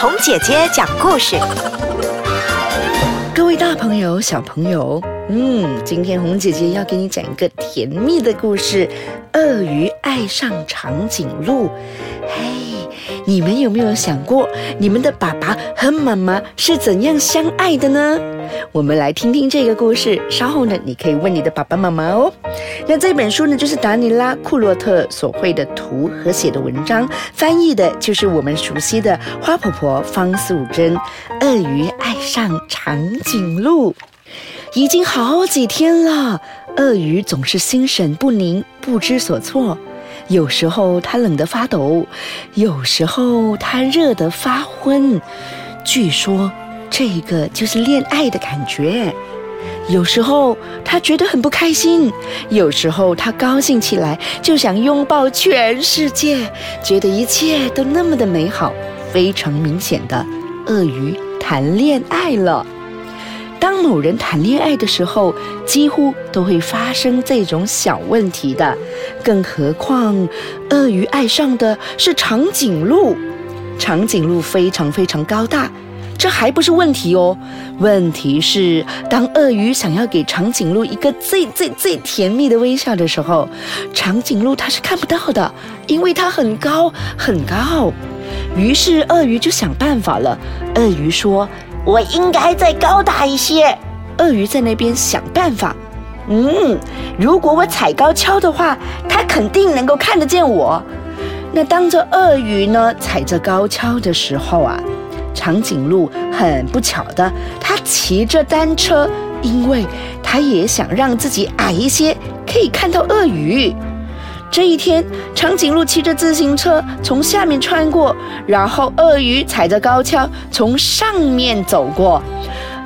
红姐姐讲故事。各位大朋友、小朋友，嗯，今天红姐姐要给你讲一个甜蜜的故事——鳄鱼爱上长颈鹿。嘿，你们有没有想过，你们的爸爸和妈妈是怎样相爱的呢？我们来听听这个故事。稍后呢，你可以问你的爸爸妈妈哦。那这本书呢，就是达尼拉·库洛特所绘的图和写的文章，翻译的就是我们熟悉的花婆婆方素珍。鳄鱼爱上长颈鹿，已经好几天了。鳄鱼总是心神不宁，不知所措。有时候它冷得发抖，有时候它热得发昏。据说。这个就是恋爱的感觉。有时候他觉得很不开心，有时候他高兴起来就想拥抱全世界，觉得一切都那么的美好。非常明显的，鳄鱼谈恋爱了。当某人谈恋爱的时候，几乎都会发生这种小问题的。更何况，鳄鱼爱上的是长颈鹿。长颈鹿非常非常高大。这还不是问题哦，问题是当鳄鱼想要给长颈鹿一个最最最甜蜜的微笑的时候，长颈鹿它是看不到的，因为它很高很高。于是鳄鱼就想办法了。鳄鱼说：“我应该再高大一些。”鳄鱼在那边想办法。嗯，如果我踩高跷的话，它肯定能够看得见我。那当着鳄鱼呢踩着高跷的时候啊。长颈鹿很不巧的，它骑着单车，因为它也想让自己矮一些，可以看到鳄鱼。这一天，长颈鹿骑着自行车从下面穿过，然后鳄鱼踩着高跷从上面走过。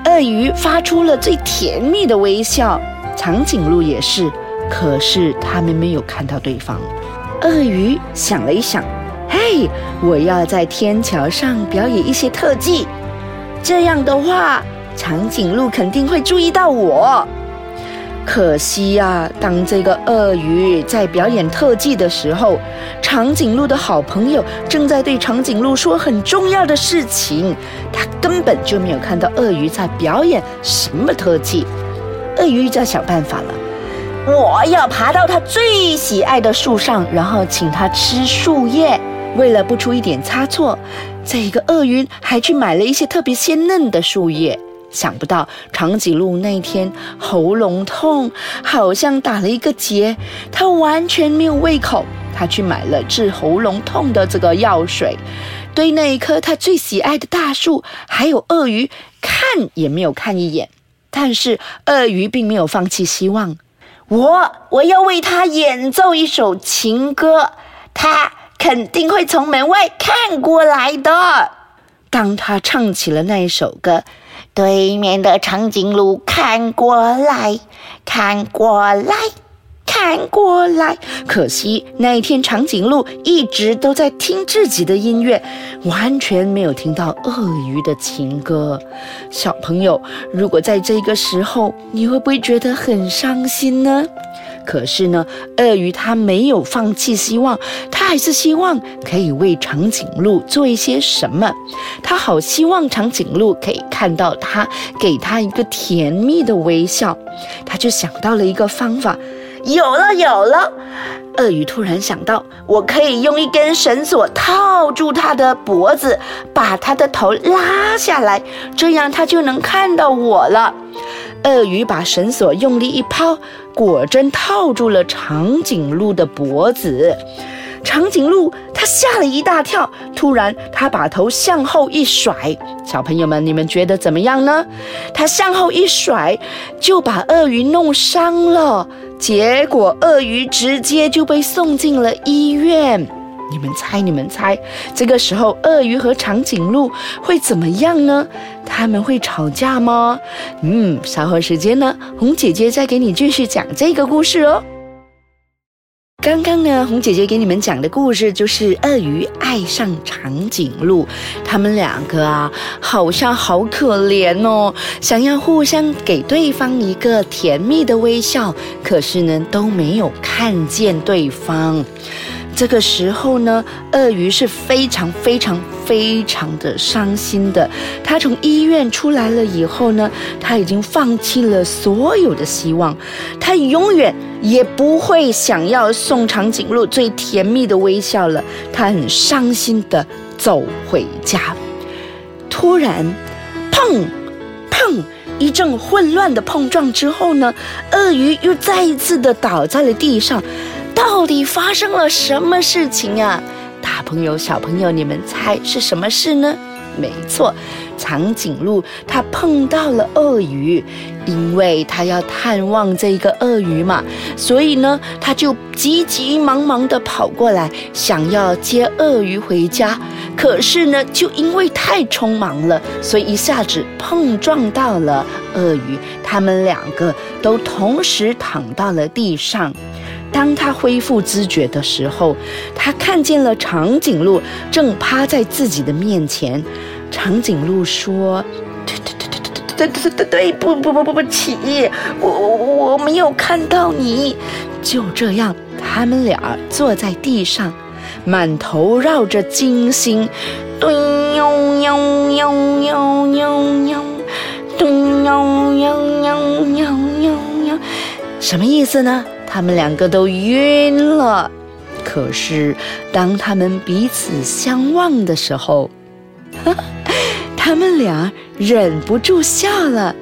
鳄鱼发出了最甜蜜的微笑，长颈鹿也是，可是他们没有看到对方。鳄鱼想了一想。嘿，我要在天桥上表演一些特技，这样的话，长颈鹿肯定会注意到我。可惜呀，当这个鳄鱼在表演特技的时候，长颈鹿的好朋友正在对长颈鹿说很重要的事情，他根本就没有看到鳄鱼在表演什么特技。鳄鱼在想办法了，我要爬到它最喜爱的树上，然后请它吃树叶。为了不出一点差错，这个鳄鱼还去买了一些特别鲜嫩的树叶。想不到长颈鹿那天喉咙痛，好像打了一个结，它完全没有胃口。他去买了治喉咙痛的这个药水，对那一棵他最喜爱的大树，还有鳄鱼看也没有看一眼。但是鳄鱼并没有放弃希望，我我要为他演奏一首情歌，他。肯定会从门外看过来的。当他唱起了那一首歌，对面的长颈鹿看过来看过来看过来。可惜那一天长颈鹿一直都在听自己的音乐，完全没有听到鳄鱼的情歌。小朋友，如果在这个时候，你会不会觉得很伤心呢？可是呢，鳄鱼它没有放弃希望，它还是希望可以为长颈鹿做一些什么。它好希望长颈鹿可以看到它，给它一个甜蜜的微笑。它就想到了一个方法，有了有了！鳄鱼突然想到，我可以用一根绳索套住它的脖子，把它的头拉下来，这样它就能看到我了。鳄鱼把绳索用力一抛。果真套住了长颈鹿的脖子，长颈鹿它吓了一大跳。突然，它把头向后一甩，小朋友们，你们觉得怎么样呢？它向后一甩，就把鳄鱼弄伤了。结果，鳄鱼直接就被送进了医院。你们猜，你们猜，这个时候鳄鱼和长颈鹿会怎么样呢？他们会吵架吗？嗯，稍后时间呢，红姐姐再给你继续讲这个故事哦。刚刚呢，红姐姐给你们讲的故事就是鳄鱼爱上长颈鹿，他们两个啊，好像好可怜哦，想要互相给对方一个甜蜜的微笑，可是呢，都没有看见对方。这个时候呢，鳄鱼是非常非常非常的伤心的。他从医院出来了以后呢，他已经放弃了所有的希望，他永远也不会想要送长颈鹿最甜蜜的微笑了。他很伤心的走回家，突然，砰，砰。一阵混乱的碰撞之后呢，鳄鱼又再一次的倒在了地上。到底发生了什么事情啊？大朋友、小朋友，你们猜是什么事呢？没错，长颈鹿它碰到了鳄鱼，因为它要探望这个鳄鱼嘛，所以呢，它就急急忙忙的跑过来，想要接鳄鱼回家。可是呢，就因为太匆忙了，所以一下子碰撞到了鳄鱼，他们两个都同时躺到了地上。当他恢复知觉的时候，他看见了长颈鹿正趴在自己的面前。长颈鹿说：“对对对对对对对对对，不不不不不起，我我我没有看到你。”就这样，他们俩坐在地上。满头绕着金星，咚呦呦呦呦呦呦，咚呦呦呦呦呦呦，什么意思呢？他们两个都晕了。可是当他们彼此相望的时候，他们俩忍不住笑了。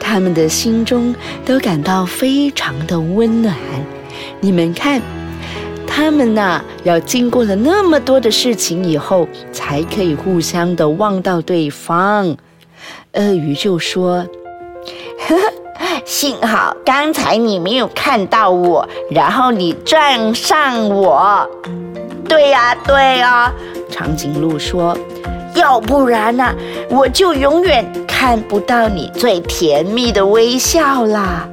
他们的心中都感到非常的温暖。你们看。他们呐，要经过了那么多的事情以后，才可以互相的望到对方。鳄鱼就说：“呵 呵幸好刚才你没有看到我，然后你撞上我。”对呀，对呀。长颈鹿说：“要不然呢，我就永远看不到你最甜蜜的微笑啦。”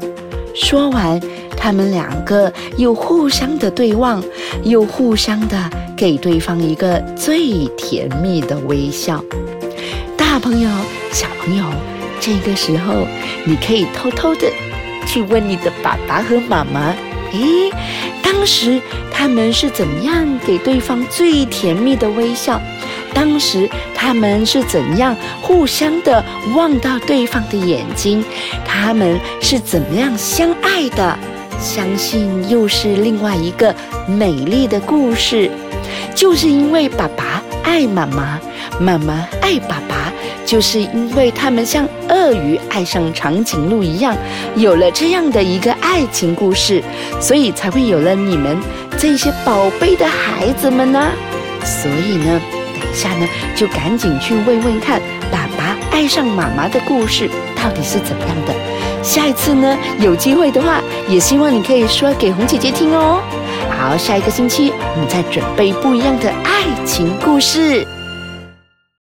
说完。他们两个又互相的对望，又互相的给对方一个最甜蜜的微笑。大朋友、小朋友，这个时候你可以偷偷的去问你的爸爸和妈妈：诶，当时他们是怎么样给对方最甜蜜的微笑？当时他们是怎样互相的望到对方的眼睛？他们是怎么样相爱的？相信又是另外一个美丽的故事，就是因为爸爸爱妈妈，妈妈爱爸爸，就是因为他们像鳄鱼爱上长颈鹿一样，有了这样的一个爱情故事，所以才会有了你们这些宝贝的孩子们呢。所以呢，等一下呢，就赶紧去问问看，爸爸爱上妈妈的故事到底是怎么样的。下一次呢，有机会的话，也希望你可以说给红姐姐听哦。好，下一个星期我们再准备不一样的爱情故事。